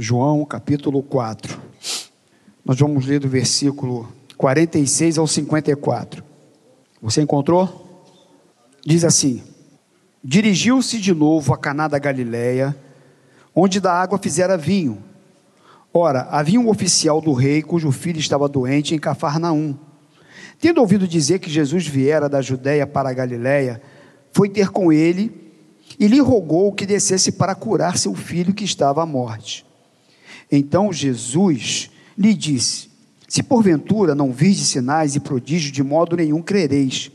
João capítulo 4. Nós vamos ler do versículo 46 ao 54. Você encontrou? Diz assim: Dirigiu-se de novo a Caná da Galileia, onde da água fizera vinho. Ora, havia um oficial do rei cujo filho estava doente em Cafarnaum. Tendo ouvido dizer que Jesus viera da Judéia para a Galileia, foi ter com ele e lhe rogou que descesse para curar seu filho que estava à morte. Então Jesus lhe disse: Se porventura não virdes sinais e prodígios, de modo nenhum crereis.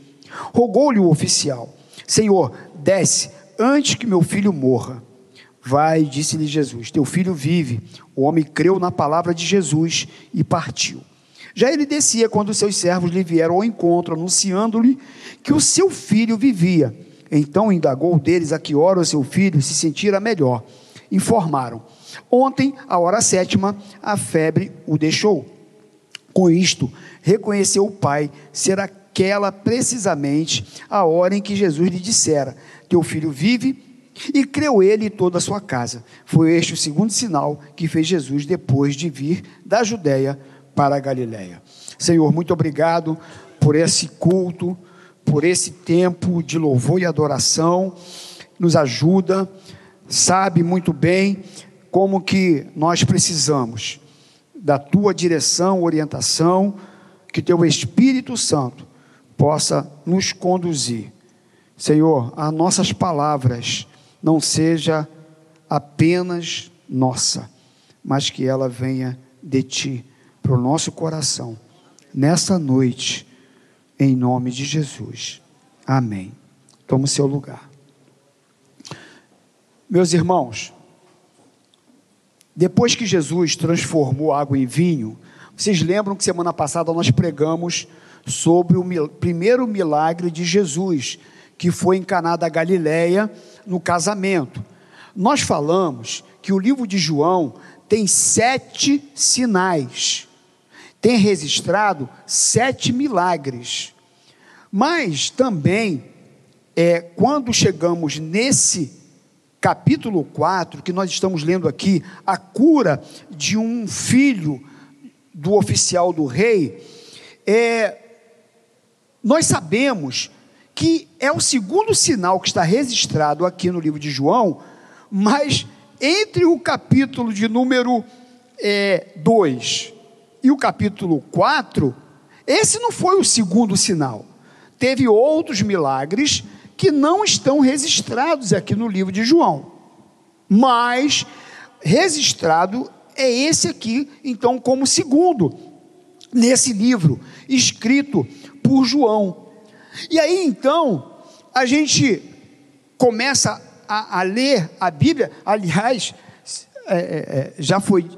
Rogou-lhe o oficial: Senhor, desce antes que meu filho morra. Vai, disse-lhe Jesus: Teu filho vive. O homem creu na palavra de Jesus e partiu. Já ele descia quando seus servos lhe vieram ao encontro, anunciando-lhe que o seu filho vivia. Então indagou deles a que hora o seu filho se sentira melhor. Informaram: Ontem, à hora sétima, a febre o deixou. Com isto, reconheceu o pai ser aquela precisamente a hora em que Jesus lhe dissera: Teu filho vive. E creu ele e toda a sua casa. Foi este o segundo sinal que fez Jesus depois de vir da Judéia para a Galiléia. Senhor, muito obrigado por esse culto, por esse tempo de louvor e adoração. Nos ajuda, sabe muito bem como que nós precisamos da tua direção, orientação, que teu Espírito Santo possa nos conduzir. Senhor, as nossas palavras não seja apenas nossa, mas que ela venha de ti para o nosso coração nessa noite, em nome de Jesus. Amém. Toma o seu lugar. Meus irmãos, depois que Jesus transformou água em vinho, vocês lembram que semana passada nós pregamos sobre o primeiro milagre de Jesus, que foi em Caná da Galileia, no casamento. Nós falamos que o livro de João tem sete sinais, tem registrado sete milagres. Mas também, é, quando chegamos nesse capítulo 4, que nós estamos lendo aqui, a cura de um filho do oficial do rei, é, nós sabemos que é o segundo sinal que está registrado aqui no livro de João, mas entre o capítulo de número 2 é, e o capítulo 4, esse não foi o segundo sinal. Teve outros milagres que não estão registrados aqui no livro de João. Mas registrado é esse aqui, então, como segundo, nesse livro, escrito por João. E aí, então, a gente começa a, a ler a Bíblia, aliás, é, é, é já foi,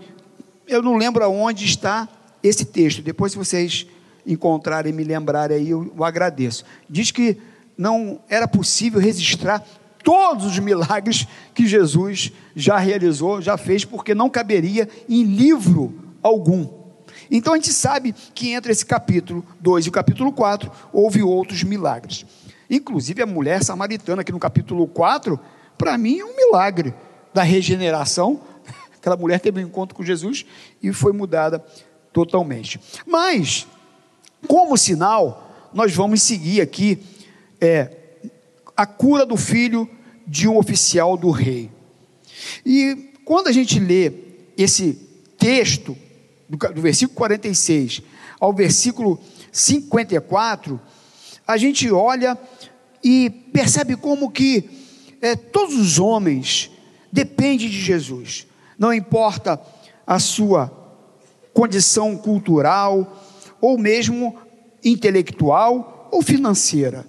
eu não lembro aonde está esse texto, depois, se vocês encontrarem me lembrarem aí, eu, eu agradeço. Diz que não era possível registrar todos os milagres que Jesus já realizou, já fez, porque não caberia em livro algum. Então a gente sabe que entre esse capítulo 2 e o capítulo 4 houve outros milagres. Inclusive a mulher samaritana, aqui no capítulo 4, para mim é um milagre da regeneração. Aquela mulher teve um encontro com Jesus e foi mudada totalmente. Mas, como sinal, nós vamos seguir aqui é, a cura do filho de um oficial do rei. E quando a gente lê esse texto, do, do versículo 46 ao versículo 54, a gente olha e percebe como que é, todos os homens dependem de Jesus, não importa a sua condição cultural, ou mesmo intelectual ou financeira.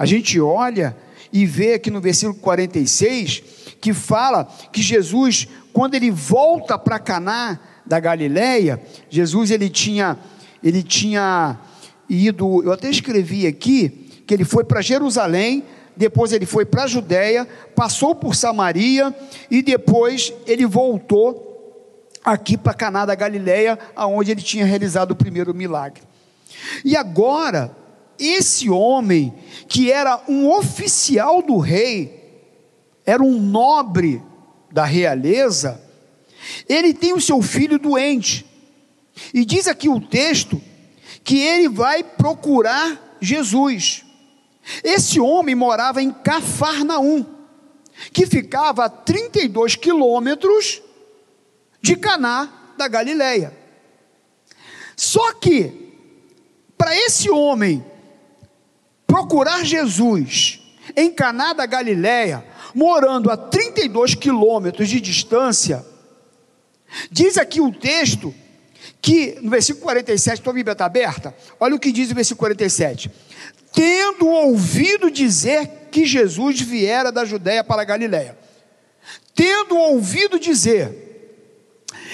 A gente olha e vê aqui no versículo 46 que fala que Jesus, quando ele volta para Caná da Galileia, Jesus ele tinha ele tinha ido, eu até escrevi aqui que ele foi para Jerusalém, depois ele foi para a Judéia, passou por Samaria e depois ele voltou aqui para Caná da Galileia, aonde ele tinha realizado o primeiro milagre. E agora esse homem, que era um oficial do rei, era um nobre da realeza, ele tem o seu filho doente. E diz aqui o texto que ele vai procurar Jesus. Esse homem morava em Cafarnaum, que ficava a 32 quilômetros de Caná da Galileia. Só que, para esse homem procurar Jesus em Caná da Galileia, morando a 32 quilômetros de distância, diz aqui o texto que, no versículo 47, tua Bíblia está aberta? Olha o que diz o versículo 47. Tendo ouvido dizer que Jesus viera da Judéia para a Galiléia. Tendo ouvido dizer.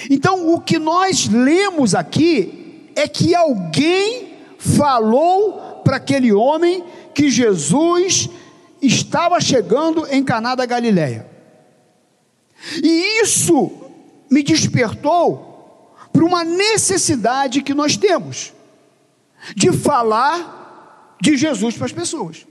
Então, o que nós lemos aqui é que alguém falou para aquele homem que Jesus estava chegando em Caná da Galiléia. E isso me despertou para uma necessidade que nós temos de falar de Jesus para as pessoas.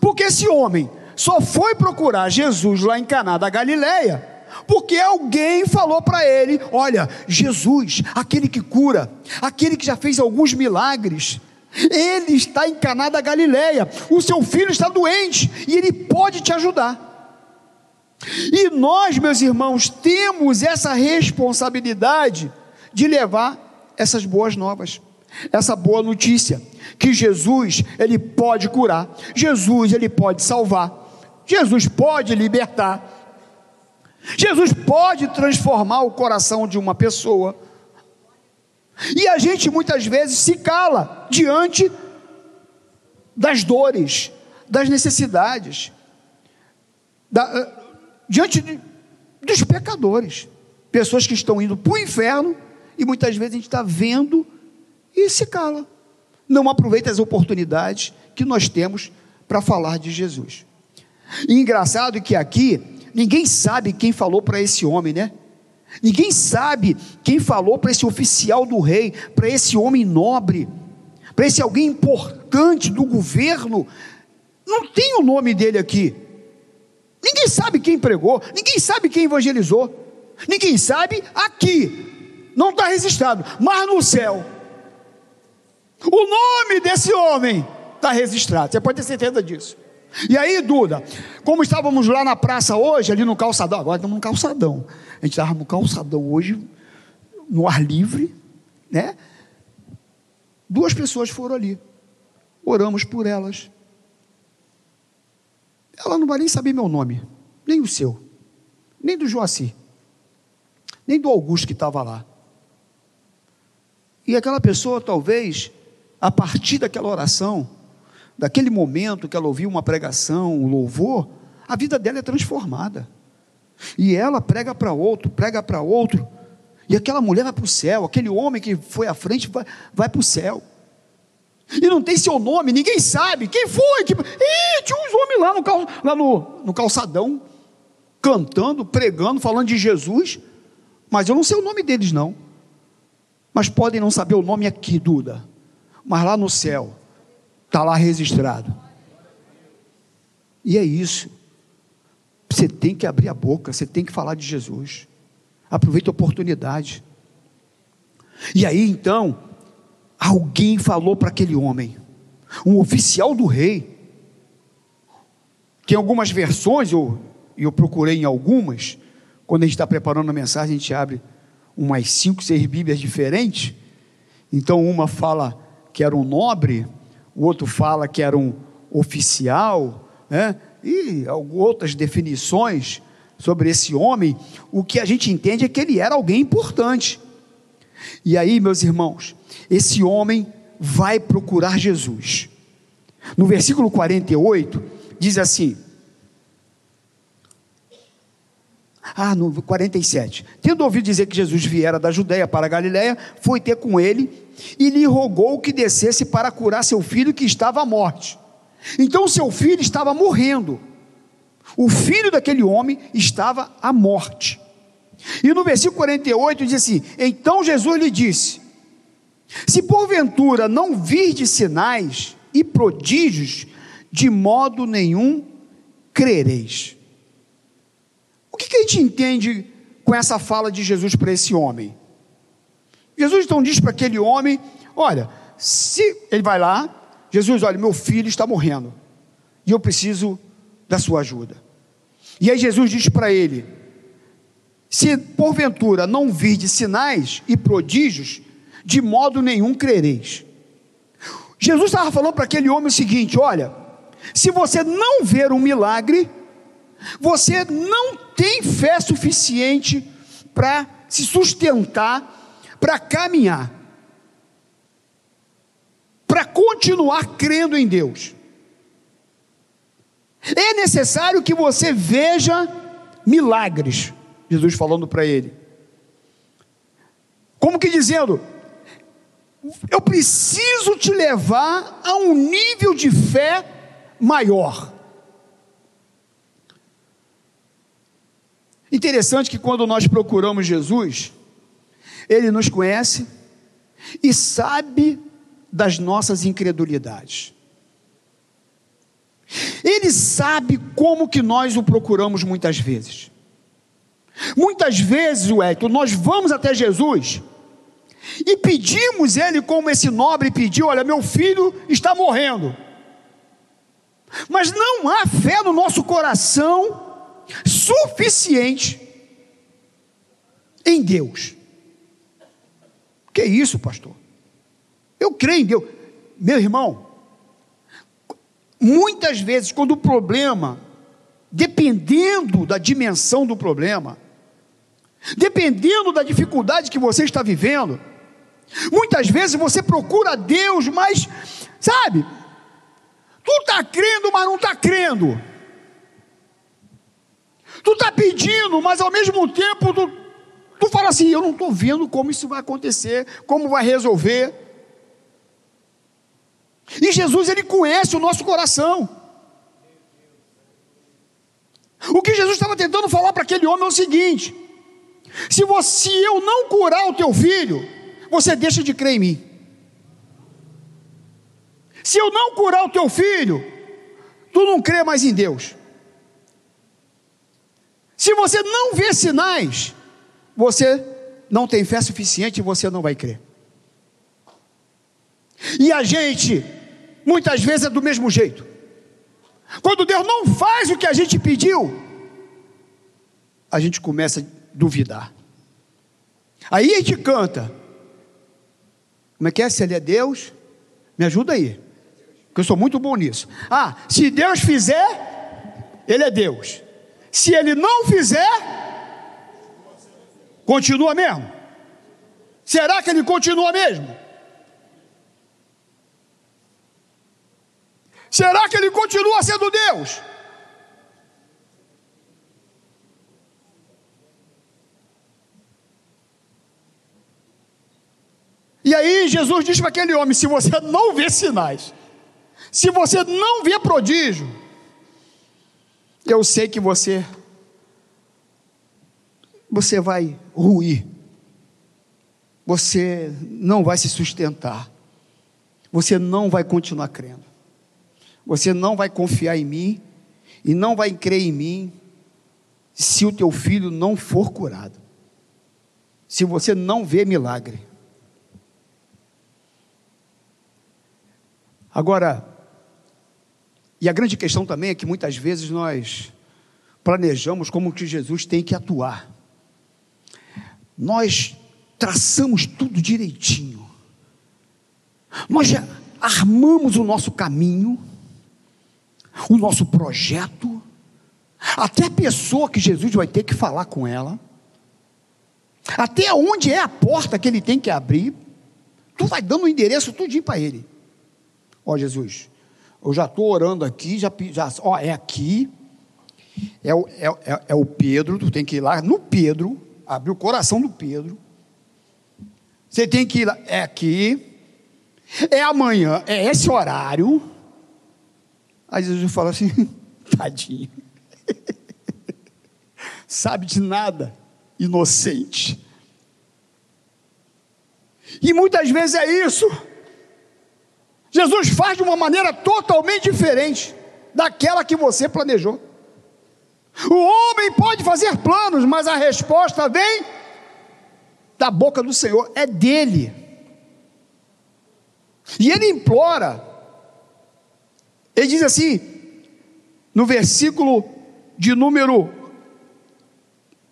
Porque esse homem só foi procurar Jesus lá em Caná da Galileia, porque alguém falou para ele: "Olha, Jesus, aquele que cura, aquele que já fez alguns milagres, ele está em Caná da Galileia. O seu filho está doente e ele pode te ajudar." E nós, meus irmãos, temos essa responsabilidade de levar essas boas novas, essa boa notícia, que Jesus, ele pode curar, Jesus, ele pode salvar, Jesus pode libertar, Jesus pode transformar o coração de uma pessoa. E a gente muitas vezes se cala diante das dores, das necessidades, da, eh, diante de, dos pecadores, pessoas que estão indo para o inferno e muitas vezes a gente está vendo e se cala. Não aproveita as oportunidades que nós temos para falar de Jesus. E engraçado que aqui ninguém sabe quem falou para esse homem, né? Ninguém sabe quem falou para esse oficial do rei, para esse homem nobre, para esse alguém importante do governo. Não tem o nome dele aqui. Ninguém sabe quem pregou, ninguém sabe quem evangelizou, ninguém sabe aqui não está registrado, mas no céu, o nome desse homem está registrado, você pode ter certeza disso. E aí, Duda, como estávamos lá na praça hoje, ali no calçadão, agora estamos no calçadão, a gente estava no calçadão hoje, no ar livre, né? Duas pessoas foram ali, oramos por elas. Ela não vai nem saber meu nome, nem o seu, nem do Joaci, nem do Augusto que estava lá. E aquela pessoa, talvez, a partir daquela oração, daquele momento que ela ouviu uma pregação, um louvor, a vida dela é transformada. E ela prega para outro, prega para outro, e aquela mulher vai para o céu, aquele homem que foi à frente vai, vai para o céu. E não tem seu nome, ninguém sabe. Quem foi? Que... Ih, tinha uns homens lá, no, cal... lá no, no calçadão, cantando, pregando, falando de Jesus. Mas eu não sei o nome deles, não. Mas podem não saber o nome aqui, Duda. Mas lá no céu, está lá registrado. E é isso. Você tem que abrir a boca, você tem que falar de Jesus. Aproveita a oportunidade. E aí então, alguém falou para aquele homem, um oficial do rei, que em algumas versões, eu, eu procurei em algumas, quando a gente está preparando a mensagem, a gente abre umas cinco, seis Bíblias diferentes. Então, uma fala que era um nobre, o outro fala que era um oficial, né? e outras definições sobre esse homem. O que a gente entende é que ele era alguém importante. E aí, meus irmãos, esse homem vai procurar Jesus. No versículo 48, diz assim: Ah, no 47. Tendo ouvido dizer que Jesus viera da Judéia para a Galiléia, foi ter com ele e lhe rogou que descesse para curar seu filho que estava à morte. Então seu filho estava morrendo. O filho daquele homem estava à morte. E no versículo 48 diz assim: Então Jesus lhe disse: Se porventura não virdes sinais e prodígios, de modo nenhum crereis que, que a gente entende com essa fala de Jesus para esse homem. Jesus então diz para aquele homem: Olha, se ele vai lá, Jesus, olha, meu filho está morrendo e eu preciso da sua ajuda. E aí Jesus diz para ele: Se porventura não virdes sinais e prodígios, de modo nenhum crereis. Jesus estava falando para aquele homem o seguinte: olha, se você não ver um milagre, você não tem fé suficiente para se sustentar, para caminhar, para continuar crendo em Deus. É necessário que você veja milagres, Jesus falando para ele. Como que dizendo, eu preciso te levar a um nível de fé maior. Interessante que quando nós procuramos Jesus, Ele nos conhece e sabe das nossas incredulidades. Ele sabe como que nós o procuramos muitas vezes. Muitas vezes, Hector, nós vamos até Jesus e pedimos ele como esse nobre pediu: olha, meu filho está morrendo. Mas não há fé no nosso coração suficiente em Deus. Que isso, pastor? Eu creio em Deus. Meu irmão, muitas vezes, quando o problema, dependendo da dimensão do problema, dependendo da dificuldade que você está vivendo, muitas vezes você procura Deus, mas, sabe, tu está crendo, mas não está crendo. Tu está pedindo, mas ao mesmo tempo tu, tu fala assim: eu não estou vendo como isso vai acontecer, como vai resolver. E Jesus, ele conhece o nosso coração. O que Jesus estava tentando falar para aquele homem é o seguinte: se, você, se eu não curar o teu filho, você deixa de crer em mim. Se eu não curar o teu filho, tu não crê mais em Deus. Se você não vê sinais, você não tem fé suficiente você não vai crer. E a gente, muitas vezes, é do mesmo jeito. Quando Deus não faz o que a gente pediu, a gente começa a duvidar. Aí a gente canta. Como é que é? Se ele é Deus, me ajuda aí. Porque eu sou muito bom nisso. Ah, se Deus fizer, Ele é Deus. Se ele não fizer, continua mesmo? Será que ele continua mesmo? Será que ele continua sendo Deus? E aí Jesus diz para aquele homem: se você não vê sinais, se você não vê prodígio, eu sei que você você vai ruir. Você não vai se sustentar. Você não vai continuar crendo. Você não vai confiar em mim e não vai crer em mim se o teu filho não for curado. Se você não vê milagre. Agora, e a grande questão também é que muitas vezes nós planejamos como que Jesus tem que atuar. Nós traçamos tudo direitinho. Nós já armamos o nosso caminho, o nosso projeto, até a pessoa que Jesus vai ter que falar com ela, até onde é a porta que ele tem que abrir, tu vai dando o endereço tudinho para ele. Ó Jesus, eu já estou orando aqui, já, já ó, é aqui, é o, é, é, é o Pedro, tu tem que ir lá no Pedro, abrir o coração do Pedro. Você tem que ir lá, é aqui, é amanhã, é esse horário. Aí Jesus fala assim, tadinho, sabe de nada, inocente. E muitas vezes é isso. Jesus faz de uma maneira totalmente diferente daquela que você planejou. O homem pode fazer planos, mas a resposta vem da boca do Senhor, é dele. E ele implora, ele diz assim, no versículo de número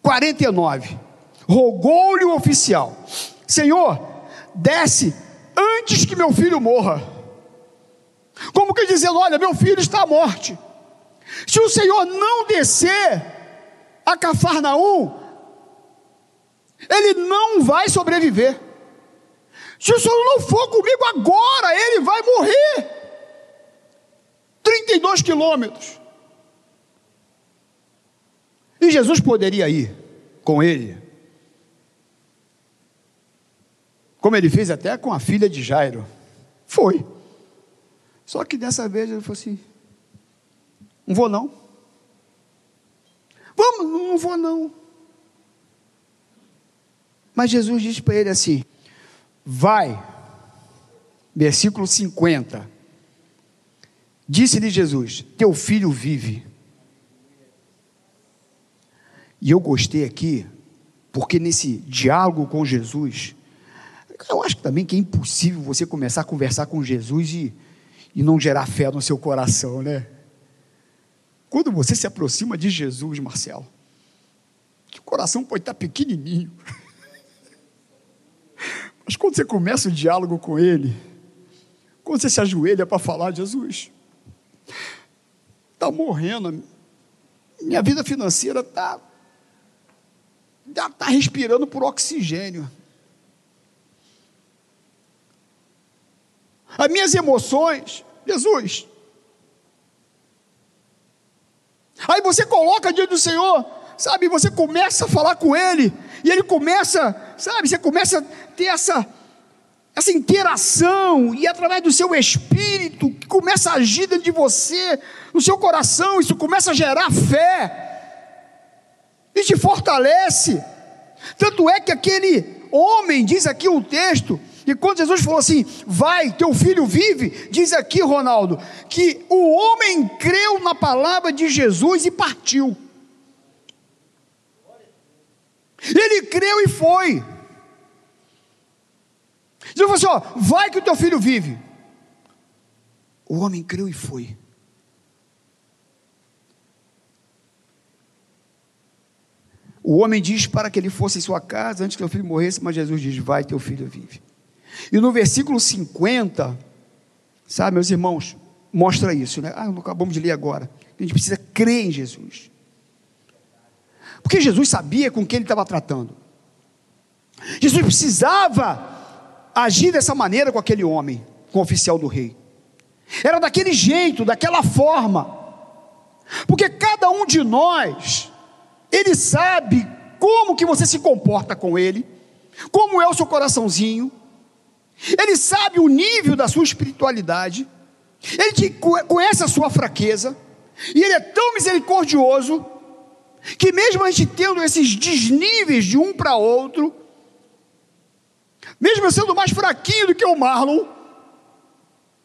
49, rogou-lhe o oficial: Senhor, desce antes que meu filho morra. Como que dizendo: Olha, meu filho está à morte. Se o Senhor não descer a Cafarnaum, ele não vai sobreviver. Se o Senhor não for comigo agora, ele vai morrer. 32 quilômetros. E Jesus poderia ir com ele, como ele fez até com a filha de Jairo. Foi. Só que dessa vez ele falou assim: não vou não. Vamos, não vou não. Mas Jesus disse para ele assim: Vai, versículo 50. Disse-lhe Jesus: Teu filho vive. E eu gostei aqui, porque nesse diálogo com Jesus, eu acho também que é impossível você começar a conversar com Jesus e, e não gerar fé no seu coração, né? Quando você se aproxima de Jesus, Marcelo, que o coração pode estar pequenininho, mas quando você começa o diálogo com Ele, quando você se ajoelha para falar, Jesus, está morrendo, minha vida financeira está está respirando por oxigênio. As minhas emoções, Jesus, Aí você coloca diante do Senhor, sabe? Você começa a falar com Ele, e Ele começa, sabe? Você começa a ter essa, essa interação, e através do seu espírito, que começa a agir dentro de você, no seu coração, isso começa a gerar fé, e te fortalece. Tanto é que aquele homem, diz aqui o texto, e quando Jesus falou assim: Vai, teu filho vive, diz aqui, Ronaldo, que o homem creu na palavra de Jesus e partiu. Ele creu e foi. Jesus falou assim: ó, Vai que o teu filho vive. O homem creu e foi. O homem diz para que ele fosse em sua casa antes que o filho morresse, mas Jesus diz: Vai, teu filho vive. E no versículo 50, sabe, meus irmãos, mostra isso, né? Ah, acabamos de ler agora. A gente precisa crer em Jesus. Porque Jesus sabia com quem ele estava tratando. Jesus precisava agir dessa maneira com aquele homem, com o oficial do rei. Era daquele jeito, daquela forma. Porque cada um de nós, ele sabe como que você se comporta com ele, como é o seu coraçãozinho, ele sabe o nível da sua espiritualidade, ele conhece a sua fraqueza, e ele é tão misericordioso, que mesmo a gente tendo esses desníveis de um para outro, mesmo eu sendo mais fraquinho do que o Marlon,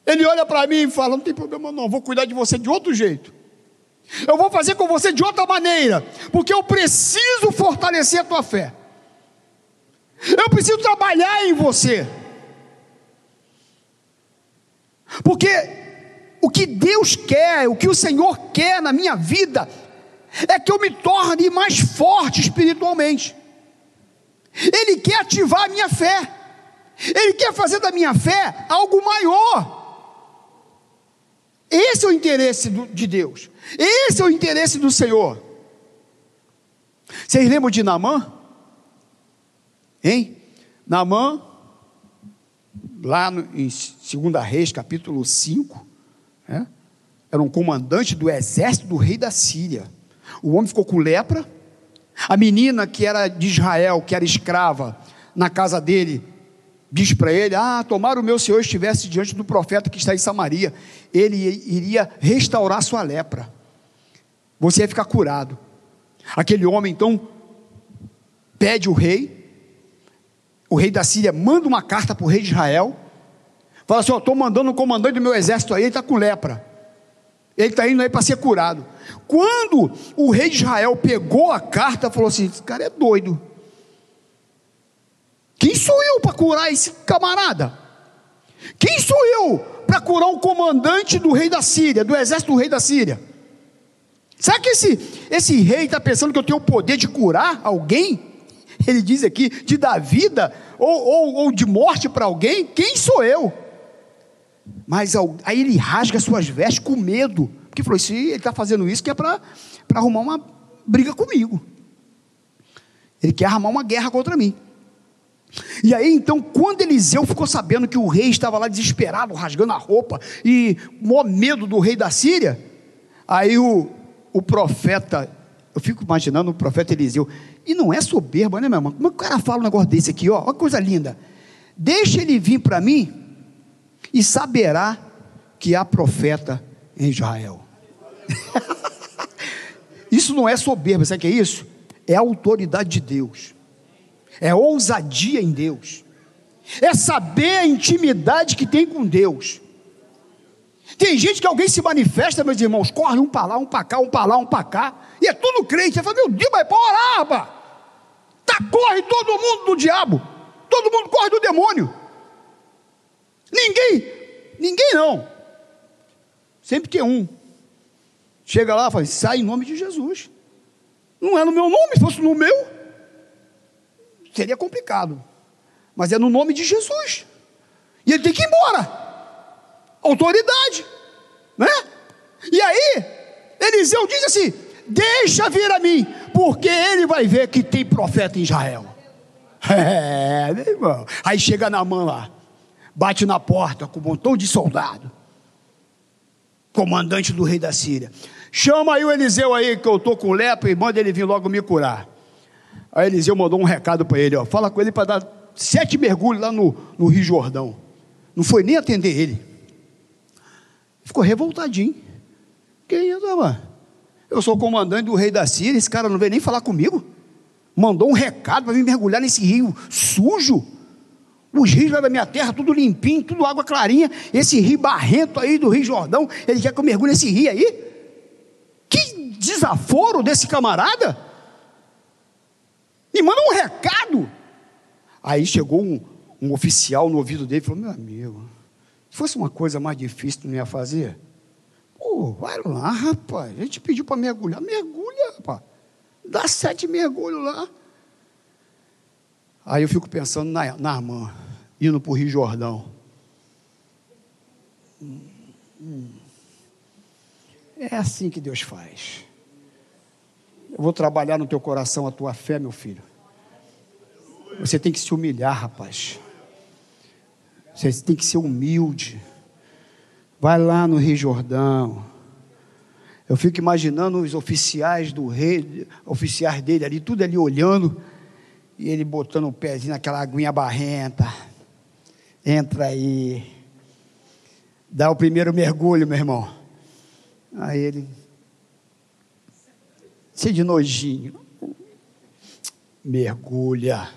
ele olha para mim e fala: Não tem problema, não, vou cuidar de você de outro jeito. Eu vou fazer com você de outra maneira, porque eu preciso fortalecer a tua fé. Eu preciso trabalhar em você. Porque o que Deus quer, o que o Senhor quer na minha vida, é que eu me torne mais forte espiritualmente. Ele quer ativar a minha fé. Ele quer fazer da minha fé algo maior. Esse é o interesse de Deus. Esse é o interesse do Senhor. Vocês lembram de Namã? Hein? Namã lá no, em 2 Reis, capítulo 5, né? era um comandante do exército do rei da Síria. O homem ficou com lepra. A menina que era de Israel, que era escrava, na casa dele, diz para ele: Ah, tomara o meu senhor estivesse diante do profeta que está em Samaria, ele iria restaurar sua lepra. Você ia ficar curado. Aquele homem então pede o rei, o rei da Síria manda uma carta para o rei de Israel, fala assim: Estou mandando um comandante do meu exército aí, ele está com lepra. Ele está indo aí para ser curado. Quando o rei de Israel pegou a carta, falou assim: esse cara é doido. Quem sou eu para curar esse camarada? Quem sou eu para curar um comandante do rei da Síria, do exército do rei da Síria? Será que esse, esse rei está pensando que eu tenho o poder de curar alguém? Ele diz aqui, de dar vida ou, ou, ou de morte para alguém? Quem sou eu? Mas aí ele rasga suas vestes com medo, porque falou: se ele está fazendo isso, que é para arrumar uma briga comigo. Ele quer arrumar uma guerra contra mim. E aí, então, quando Eliseu ficou sabendo que o rei estava lá desesperado, rasgando a roupa, e maior medo do rei da Síria, aí o, o profeta, eu fico imaginando o profeta Eliseu, e não é soberba, né, meu irmão? Como é que o cara fala um negócio desse aqui, ó? Olha que coisa linda. Deixa ele vir para mim, e saberá que há profeta em Israel. isso não é soberba, sabe o que é isso? É a autoridade de Deus é ousadia em Deus, é saber a intimidade que tem com Deus. Tem gente que alguém se manifesta, meus irmãos, corre um para lá, um para cá, um para lá, um para cá, e é tudo crente. Você fala, meu Deus, mas para orar, rapaz. Tá, corre todo mundo do diabo, todo mundo corre do demônio. Ninguém, ninguém não. Sempre que um chega lá e fala, sai em nome de Jesus. Não é no meu nome, se fosse no meu, seria complicado. Mas é no nome de Jesus. E ele tem que ir embora. Autoridade. Né? E aí, Eliseu diz assim: Deixa vir a mim, porque ele vai ver que tem profeta em Israel. É, meu irmão. Aí chega na mão lá, bate na porta com um montão de soldado, comandante do rei da Síria. Chama aí o Eliseu aí, que eu estou com lepra, e manda ele vir logo me curar. Aí Eliseu mandou um recado para ele: ó, fala com ele para dar sete mergulhos lá no, no Rio Jordão. Não foi nem atender ele. Ficou revoltadinho. Que isso, rapaz? Eu sou comandante do rei da Síria, esse cara não veio nem falar comigo. Mandou um recado para vir mergulhar nesse rio sujo. Os rios lá da minha terra, tudo limpinho, tudo água clarinha. Esse rio barrento aí do Rio Jordão, ele quer que eu mergulhe nesse rio aí? Que desaforo desse camarada! Me manda um recado. Aí chegou um, um oficial no ouvido dele e falou: Meu amigo, fosse uma coisa mais difícil, não ia fazer? Pô, vai lá, rapaz. A gente pediu para mergulhar. Mergulha, rapaz. Dá sete mergulhos lá. Aí eu fico pensando na, na irmã, indo para o Rio Jordão. É assim que Deus faz. Eu vou trabalhar no teu coração a tua fé, meu filho. Você tem que se humilhar, rapaz. Você tem que ser humilde. Vai lá no Rio Jordão. Eu fico imaginando os oficiais do rei, oficiais dele ali, tudo ali olhando, e ele botando o pezinho naquela aguinha barrenta. Entra aí. Dá o primeiro mergulho, meu irmão. Aí ele cheio de nojinho. Mergulha.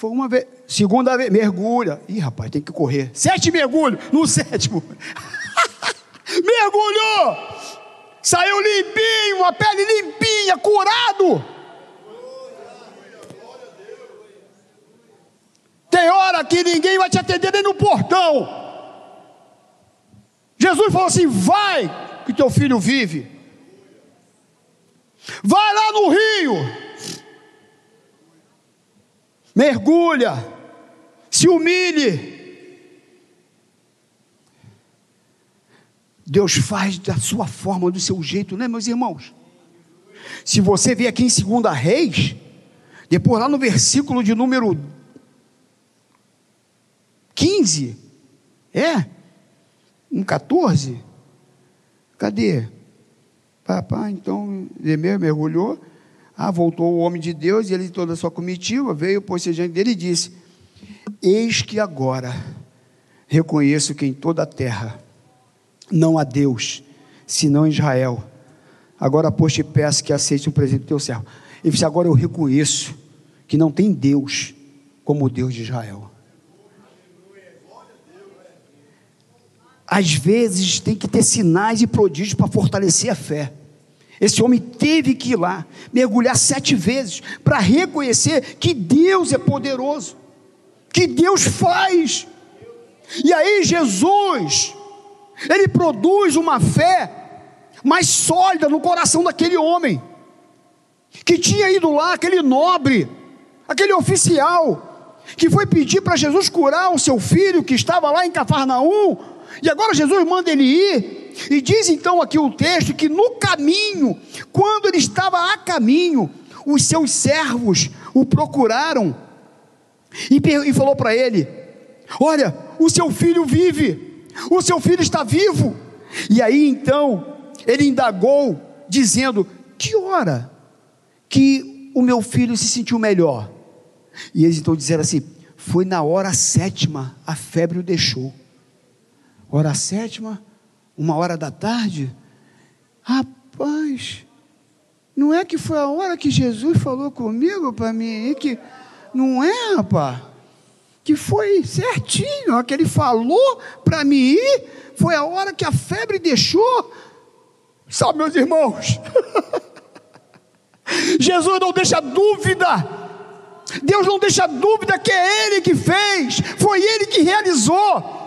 Foi uma vez, segunda vez, mergulha. Ih, rapaz, tem que correr. Sete mergulhos, no sétimo. Mergulhou. Saiu limpinho, a pele limpinha, curado. Tem hora que ninguém vai te atender nem no portão. Jesus falou assim: vai, que teu filho vive. Vai lá no rio, mergulha, se humilhe. Deus faz da sua forma, do seu jeito, né, meus irmãos? Se você ver aqui em 2 Reis, depois lá no versículo de número 15, é? Um 14, Cadê? Papai, então, Demeu mergulhou. Ah, voltou o homem de Deus e ele toda a sua comitiva veio, pôs-se diante dele e disse: Eis que agora reconheço que em toda a terra não há Deus, senão Israel. Agora, pois, te peço que aceite um presente do teu servo. Ele disse: Agora eu reconheço que não tem Deus como o Deus de Israel. Às vezes tem que ter sinais e prodígios para fortalecer a fé. Esse homem teve que ir lá, mergulhar sete vezes, para reconhecer que Deus é poderoso, que Deus faz. E aí, Jesus, ele produz uma fé mais sólida no coração daquele homem, que tinha ido lá, aquele nobre, aquele oficial, que foi pedir para Jesus curar o seu filho que estava lá em Cafarnaum, e agora Jesus manda ele ir, e diz então aqui o texto que no caminho, quando ele estava a caminho, os seus servos o procuraram e, e falou para ele: Olha, o seu filho vive, o seu filho está vivo. E aí então ele indagou, dizendo: Que hora que o meu filho se sentiu melhor? E eles então disseram assim: Foi na hora sétima, a febre o deixou. Hora sétima, uma hora da tarde, rapaz, não é que foi a hora que Jesus falou comigo para mim, que não é, rapaz, que foi certinho, a que ele falou para mim ir, foi a hora que a febre deixou. Sabe, meus irmãos, Jesus não deixa dúvida. Deus não deixa dúvida que é Ele que fez, foi Ele que realizou.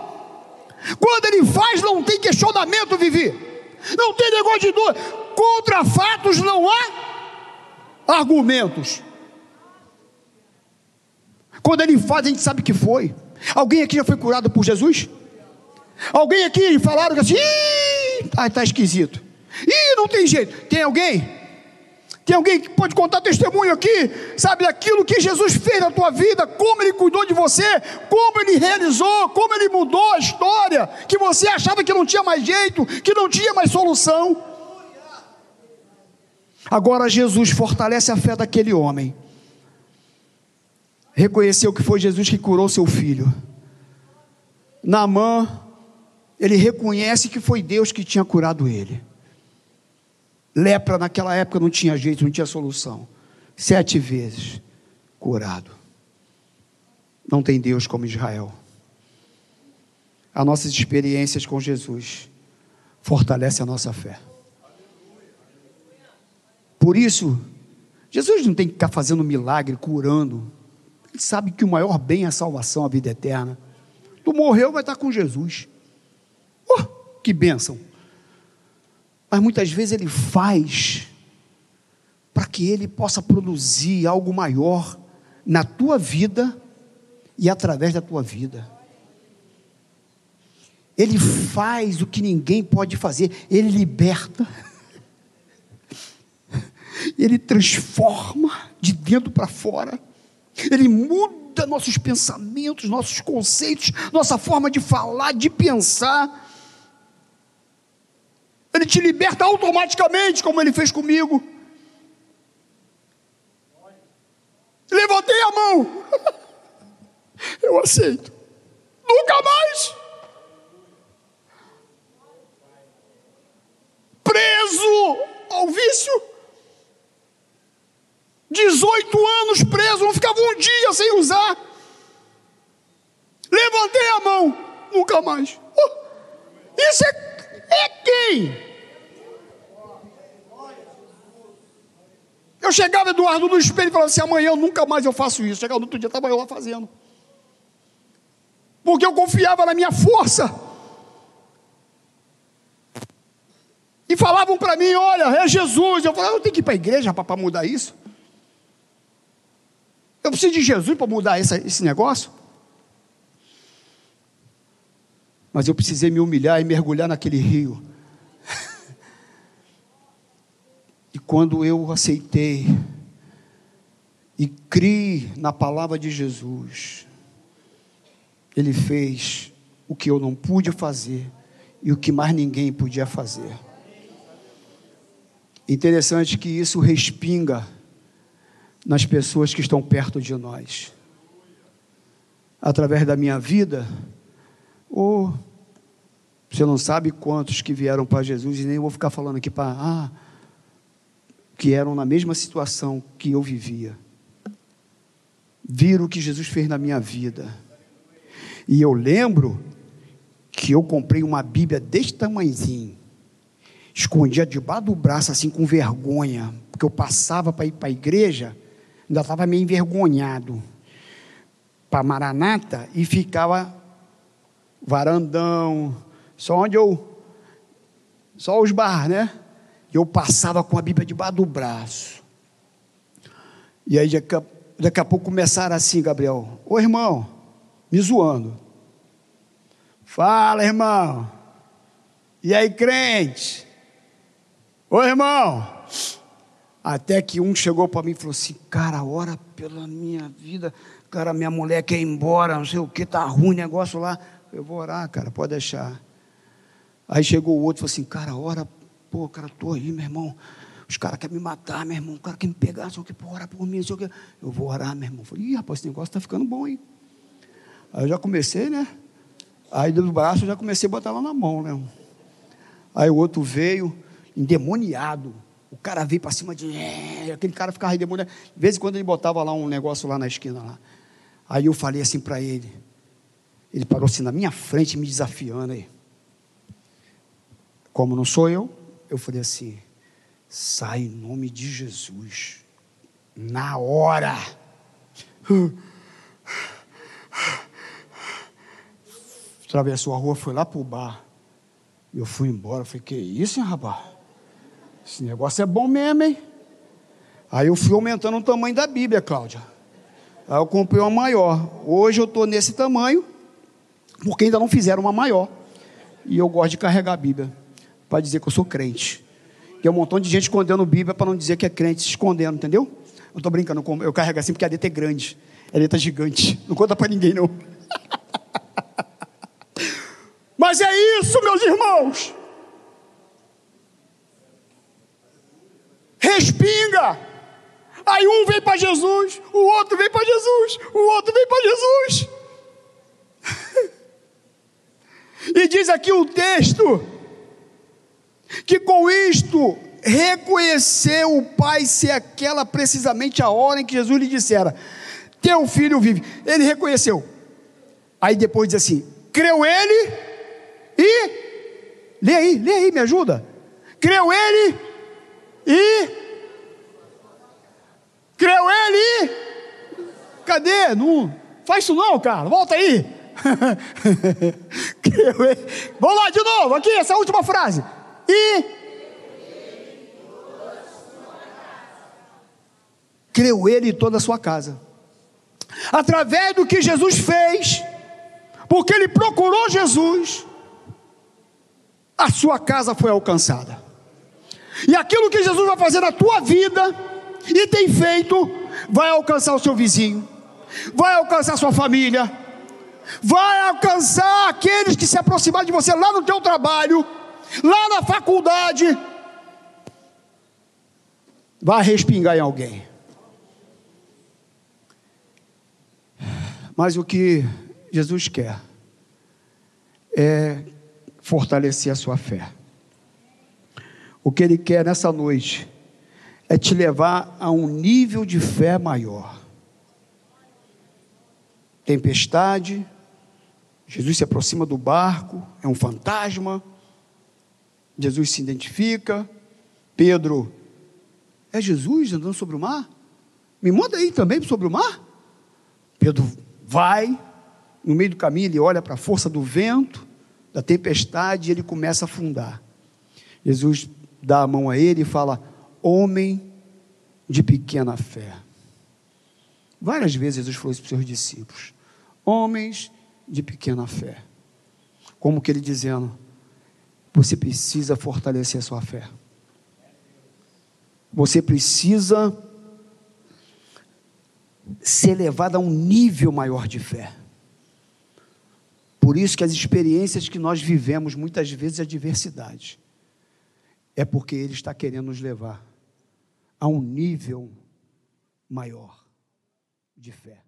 Quando ele faz, não tem questionamento, Vivi. Não tem negócio de dor. Contra fatos não há argumentos. Quando ele faz, a gente sabe que foi. Alguém aqui já foi curado por Jesus? Alguém aqui falaram que assim, está tá esquisito. Ih, não tem jeito. Tem alguém? Tem alguém que pode contar testemunho aqui, sabe, aquilo que Jesus fez na tua vida, como Ele cuidou de você, como Ele realizou, como Ele mudou a história, que você achava que não tinha mais jeito, que não tinha mais solução. Agora Jesus fortalece a fé daquele homem, reconheceu que foi Jesus que curou seu filho. Naamã, ele reconhece que foi Deus que tinha curado ele. Lepra naquela época não tinha jeito, não tinha solução. Sete vezes curado. Não tem Deus como Israel. As nossas experiências com Jesus fortalecem a nossa fé. Por isso, Jesus não tem que ficar fazendo milagre, curando. Ele sabe que o maior bem é a salvação, a vida eterna. Tu morreu, vai estar com Jesus. Oh, que bênção! Mas muitas vezes ele faz para que ele possa produzir algo maior na tua vida e através da tua vida. Ele faz o que ninguém pode fazer, ele liberta, ele transforma de dentro para fora, ele muda nossos pensamentos, nossos conceitos, nossa forma de falar, de pensar. Ele te liberta automaticamente, como ele fez comigo. Levantei a mão. Eu aceito. Nunca mais. Preso ao vício. 18 anos preso, não ficava um dia sem usar. Levantei a mão, nunca mais. Oh, isso é é quem? Eu chegava, Eduardo, no espelho e falava assim: amanhã nunca mais eu faço isso. Chegava no outro dia, estava eu lá fazendo. Porque eu confiava na minha força. E falavam para mim: olha, é Jesus. Eu falava: eu tenho que ir para a igreja para mudar isso. Eu preciso de Jesus para mudar esse negócio. Mas eu precisei me humilhar e mergulhar naquele rio. e quando eu aceitei e criei na palavra de Jesus, Ele fez o que eu não pude fazer e o que mais ninguém podia fazer. Interessante que isso respinga nas pessoas que estão perto de nós. Através da minha vida, ou você não sabe quantos que vieram para Jesus, e nem vou ficar falando aqui para. Ah, que eram na mesma situação que eu vivia. Viram o que Jesus fez na minha vida. E eu lembro que eu comprei uma Bíblia deste tamanhozinho, escondia debaixo do braço, assim, com vergonha, porque eu passava para ir para a igreja, ainda estava meio envergonhado, para Maranata, e ficava varandão, só onde eu, só os bar, né? Eu passava com a Bíblia debaixo do braço. E aí daqui a, daqui a pouco começaram assim, Gabriel, ô irmão, me zoando. Fala, irmão. E aí, crente? Ô, irmão. Até que um chegou para mim e falou assim: Cara, ora pela minha vida. Cara, minha mulher quer ir embora, não sei o que, tá ruim o negócio lá. Eu vou orar, cara, pode deixar. Aí chegou o outro e falou assim: Cara, ora, pô, cara, tô aí, meu irmão. Os caras querem me matar, meu irmão. O cara quer me pegar, o que, pô, ora por mim, o que. Eu vou orar, meu irmão. Eu falei: Ih, rapaz, esse negócio tá ficando bom, hein? Aí eu já comecei, né? Aí do braço eu já comecei a botar lá na mão, né? Aí o outro veio, endemoniado. O cara veio para cima de. É, aquele cara ficava endemoniado. De vez em quando ele botava lá um negócio lá na esquina lá. Aí eu falei assim para ele. Ele parou assim na minha frente, me desafiando aí. Como não sou eu, eu falei assim: sai em nome de Jesus. Na hora atravessou a rua, foi lá para o bar. Eu fui embora, falei, que isso, hein, rapaz? Esse negócio é bom mesmo, hein? Aí eu fui aumentando o tamanho da Bíblia, Cláudia. Aí eu comprei uma maior. Hoje eu estou nesse tamanho, porque ainda não fizeram uma maior. E eu gosto de carregar a Bíblia, para dizer que eu sou crente. Tem um montão de gente escondendo Bíblia para não dizer que é crente, se escondendo, entendeu? Eu estou brincando, eu carrego assim porque a letra é grande. A letra é gigante. Não conta para ninguém, não. Mas é isso, meus irmãos. Respinga. Aí um vem para Jesus, o outro vem para Jesus, o outro vem para Jesus. e diz aqui o texto que com isto reconheceu o pai ser aquela precisamente a hora em que Jesus lhe dissera: Teu filho vive. Ele reconheceu. Aí depois diz assim: Creu ele e, lê aí, lê aí, me ajuda. Creu ele e, creu ele e, cadê? Não, faz isso não, cara, volta aí. creu. Vamos lá de novo, aqui, essa última frase. E, creu ele e toda a sua casa. Através do que Jesus fez, porque ele procurou Jesus, a sua casa foi alcançada. E aquilo que Jesus vai fazer na tua vida, e tem feito, vai alcançar o seu vizinho, vai alcançar a sua família, vai alcançar aqueles que se aproximarem de você lá no teu trabalho, lá na faculdade, vai respingar em alguém. Mas o que Jesus quer é fortalecer a sua fé. O que Ele quer nessa noite é te levar a um nível de fé maior. Tempestade, Jesus se aproxima do barco, é um fantasma. Jesus se identifica. Pedro, é Jesus andando sobre o mar? Me manda aí também sobre o mar. Pedro vai, no meio do caminho ele olha para a força do vento, da tempestade, ele começa a afundar. Jesus dá a mão a ele e fala: Homem de pequena fé. Várias vezes Jesus falou isso para os seus discípulos: Homens de pequena fé. Como que ele dizendo: Você precisa fortalecer a sua fé. Você precisa ser levado a um nível maior de fé. Por isso que as experiências que nós vivemos, muitas vezes a diversidade, é porque Ele está querendo nos levar a um nível maior de fé.